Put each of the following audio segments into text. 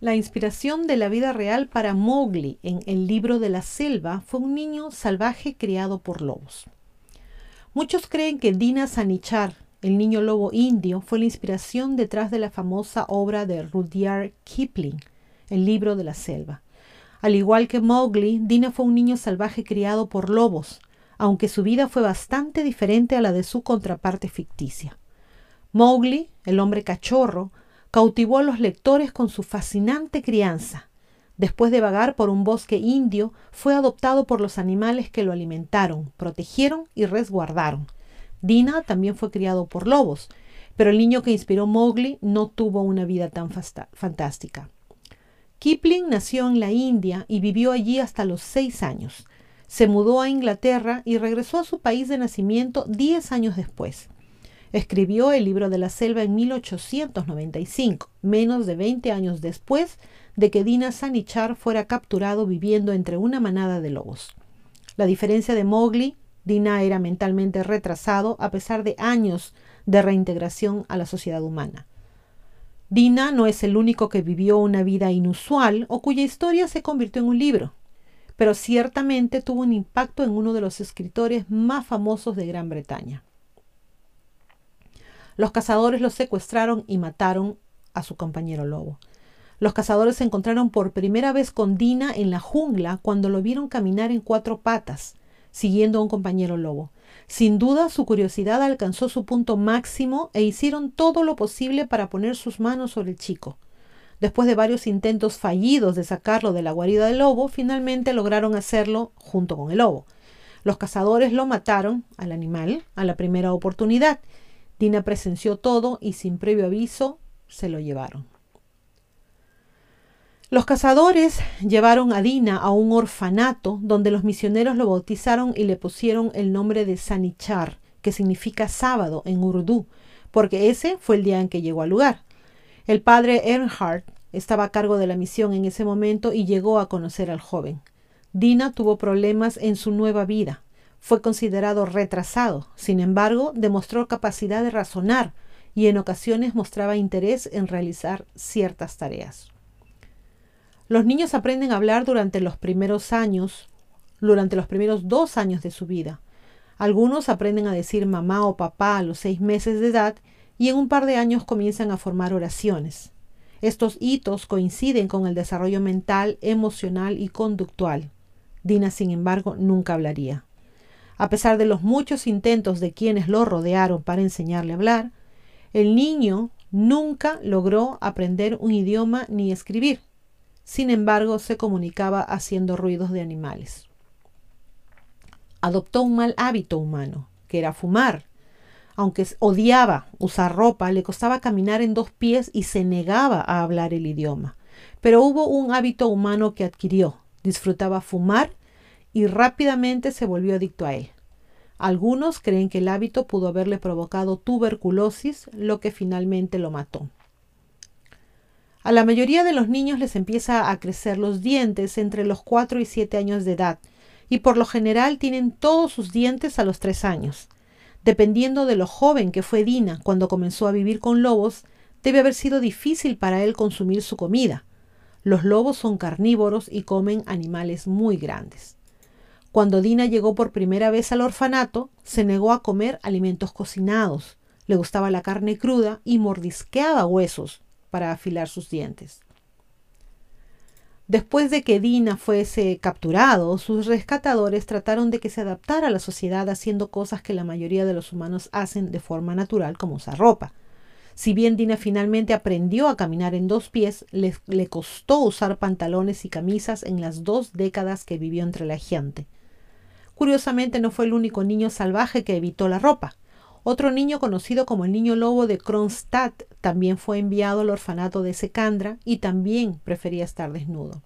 La inspiración de la vida real para Mowgli en el libro de la selva fue un niño salvaje criado por lobos. Muchos creen que Dina Sanichar, el niño lobo indio, fue la inspiración detrás de la famosa obra de Rudyard Kipling, el libro de la selva. Al igual que Mowgli, Dina fue un niño salvaje criado por lobos, aunque su vida fue bastante diferente a la de su contraparte ficticia. Mowgli, el hombre cachorro, cautivó a los lectores con su fascinante crianza. Después de vagar por un bosque indio, fue adoptado por los animales que lo alimentaron, protegieron y resguardaron. Dina también fue criado por lobos, pero el niño que inspiró Mowgli no tuvo una vida tan fantástica. Kipling nació en la India y vivió allí hasta los seis años. Se mudó a Inglaterra y regresó a su país de nacimiento diez años después. Escribió el libro de la selva en 1895, menos de 20 años después de que Dina Sanichar fuera capturado viviendo entre una manada de lobos. La diferencia de Mowgli, Dina era mentalmente retrasado a pesar de años de reintegración a la sociedad humana. Dina no es el único que vivió una vida inusual o cuya historia se convirtió en un libro, pero ciertamente tuvo un impacto en uno de los escritores más famosos de Gran Bretaña. Los cazadores lo secuestraron y mataron a su compañero lobo. Los cazadores se encontraron por primera vez con Dina en la jungla cuando lo vieron caminar en cuatro patas, siguiendo a un compañero lobo. Sin duda su curiosidad alcanzó su punto máximo e hicieron todo lo posible para poner sus manos sobre el chico. Después de varios intentos fallidos de sacarlo de la guarida del lobo, finalmente lograron hacerlo junto con el lobo. Los cazadores lo mataron al animal a la primera oportunidad Dina presenció todo y sin previo aviso se lo llevaron. Los cazadores llevaron a Dina a un orfanato donde los misioneros lo bautizaron y le pusieron el nombre de Sanichar, que significa sábado en urdu, porque ese fue el día en que llegó al lugar. El padre Earnhardt estaba a cargo de la misión en ese momento y llegó a conocer al joven. Dina tuvo problemas en su nueva vida. Fue considerado retrasado, sin embargo, demostró capacidad de razonar y en ocasiones mostraba interés en realizar ciertas tareas. Los niños aprenden a hablar durante los primeros años, durante los primeros dos años de su vida. Algunos aprenden a decir mamá o papá a los seis meses de edad y en un par de años comienzan a formar oraciones. Estos hitos coinciden con el desarrollo mental, emocional y conductual. Dina, sin embargo, nunca hablaría. A pesar de los muchos intentos de quienes lo rodearon para enseñarle a hablar, el niño nunca logró aprender un idioma ni escribir. Sin embargo, se comunicaba haciendo ruidos de animales. Adoptó un mal hábito humano, que era fumar. Aunque odiaba usar ropa, le costaba caminar en dos pies y se negaba a hablar el idioma. Pero hubo un hábito humano que adquirió. Disfrutaba fumar y rápidamente se volvió adicto a él. Algunos creen que el hábito pudo haberle provocado tuberculosis, lo que finalmente lo mató. A la mayoría de los niños les empieza a crecer los dientes entre los 4 y 7 años de edad, y por lo general tienen todos sus dientes a los 3 años. Dependiendo de lo joven que fue Dina cuando comenzó a vivir con lobos, debe haber sido difícil para él consumir su comida. Los lobos son carnívoros y comen animales muy grandes. Cuando Dina llegó por primera vez al orfanato, se negó a comer alimentos cocinados. Le gustaba la carne cruda y mordisqueaba huesos para afilar sus dientes. Después de que Dina fuese capturado, sus rescatadores trataron de que se adaptara a la sociedad haciendo cosas que la mayoría de los humanos hacen de forma natural, como usar ropa. Si bien Dina finalmente aprendió a caminar en dos pies, le, costó usar pantalones y camisas en las dos décadas que vivió entre la gente. Curiosamente no fue el único niño salvaje que evitó la ropa. Otro niño conocido como el niño lobo de Kronstadt también fue enviado al orfanato de Secandra y también prefería estar desnudo.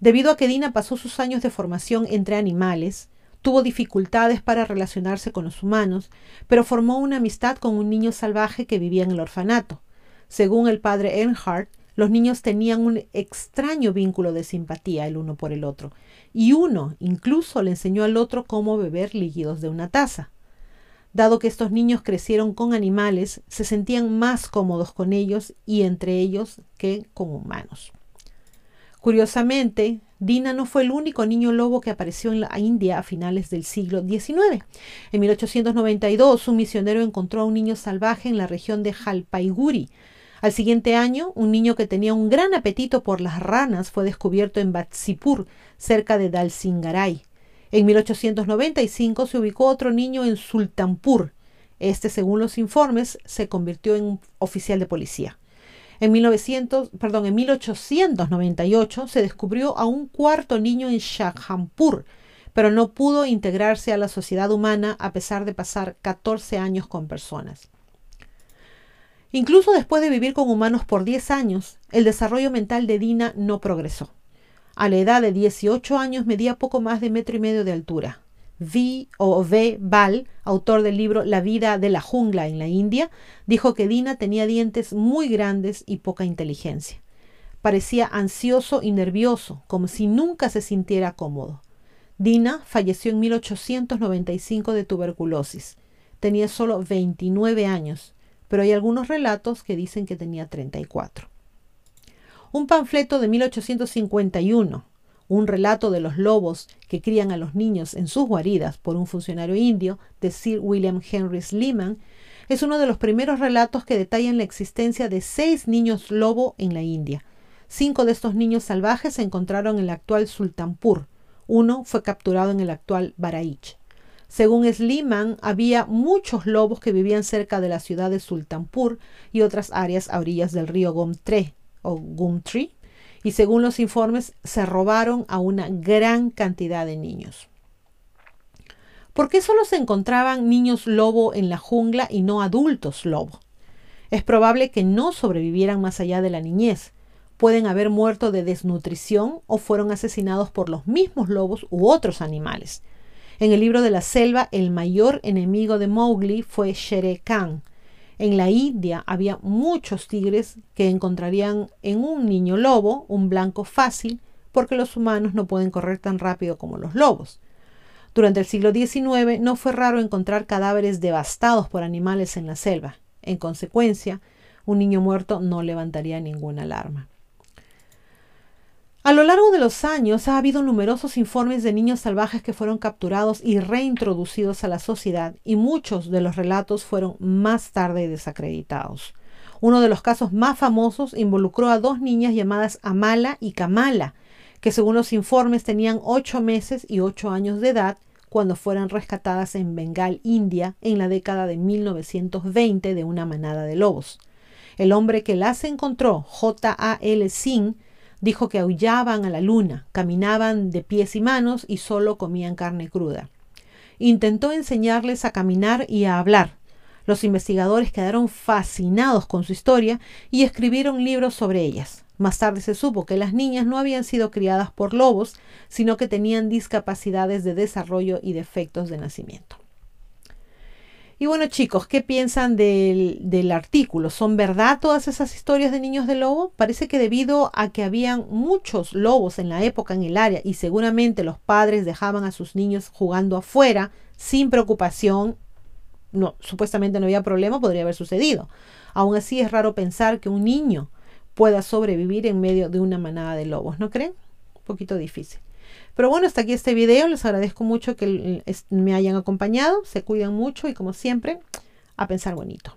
Debido a que Dina pasó sus años de formación entre animales, tuvo dificultades para relacionarse con los humanos, pero formó una amistad con un niño salvaje que vivía en el orfanato. Según el padre Earnhardt, los niños tenían un extraño vínculo de simpatía el uno por el otro, y uno incluso le enseñó al otro cómo beber líquidos de una taza. Dado que estos niños crecieron con animales, se sentían más cómodos con ellos y entre ellos que con humanos. Curiosamente, Dina no fue el único niño lobo que apareció en la India a finales del siglo XIX. En 1892, un misionero encontró a un niño salvaje en la región de Jalpaiguri. Al siguiente año, un niño que tenía un gran apetito por las ranas fue descubierto en Batsipur, cerca de Dalsingaray. En 1895 se ubicó otro niño en Sultanpur. Este, según los informes, se convirtió en oficial de policía. En, 1900, perdón, en 1898 se descubrió a un cuarto niño en Shahjampur, pero no pudo integrarse a la sociedad humana a pesar de pasar 14 años con personas. Incluso después de vivir con humanos por 10 años, el desarrollo mental de Dina no progresó. A la edad de 18 años medía poco más de metro y medio de altura. V o V. Bal, autor del libro La vida de la jungla en la India, dijo que Dina tenía dientes muy grandes y poca inteligencia. Parecía ansioso y nervioso, como si nunca se sintiera cómodo. Dina falleció en 1895 de tuberculosis. Tenía solo 29 años, pero hay algunos relatos que dicen que tenía 34. Un panfleto de 1851 un relato de los lobos que crían a los niños en sus guaridas por un funcionario indio de Sir William Henry Sleeman, es uno de los primeros relatos que detallan la existencia de seis niños lobo en la India. Cinco de estos niños salvajes se encontraron en el actual Sultanpur. Uno fue capturado en el actual Baraich. Según Sleeman, había muchos lobos que vivían cerca de la ciudad de Sultanpur y otras áreas a orillas del río Gumtre o Gumtree y según los informes se robaron a una gran cantidad de niños. ¿Por qué solo se encontraban niños lobo en la jungla y no adultos lobo? Es probable que no sobrevivieran más allá de la niñez. Pueden haber muerto de desnutrición o fueron asesinados por los mismos lobos u otros animales. En el libro de la selva, el mayor enemigo de Mowgli fue Shere Khan, en la India había muchos tigres que encontrarían en un niño lobo un blanco fácil porque los humanos no pueden correr tan rápido como los lobos. Durante el siglo XIX no fue raro encontrar cadáveres devastados por animales en la selva. En consecuencia, un niño muerto no levantaría ninguna alarma. A lo largo de los años ha habido numerosos informes de niños salvajes que fueron capturados y reintroducidos a la sociedad y muchos de los relatos fueron más tarde desacreditados. Uno de los casos más famosos involucró a dos niñas llamadas Amala y Kamala, que según los informes tenían ocho meses y ocho años de edad cuando fueron rescatadas en Bengal, India, en la década de 1920 de una manada de lobos. El hombre que las encontró, J. A. L. Singh, Dijo que aullaban a la luna, caminaban de pies y manos y solo comían carne cruda. Intentó enseñarles a caminar y a hablar. Los investigadores quedaron fascinados con su historia y escribieron libros sobre ellas. Más tarde se supo que las niñas no habían sido criadas por lobos, sino que tenían discapacidades de desarrollo y defectos de nacimiento. Y bueno chicos, ¿qué piensan del, artículo? ¿Son verdad todas esas historias de niños de lobo? Parece que debido a que habían muchos lobos en la época en el área y seguramente los padres dejaban a sus niños jugando afuera sin preocupación, no, supuestamente no había problema, podría haber sucedido. Aún así es raro pensar que un niño pueda sobrevivir en medio de una manada de lobos, ¿no creen? Un poquito difícil. Pero bueno, hasta aquí este video. Les agradezco mucho que me hayan acompañado. Se cuidan mucho y como siempre, a pensar bonito.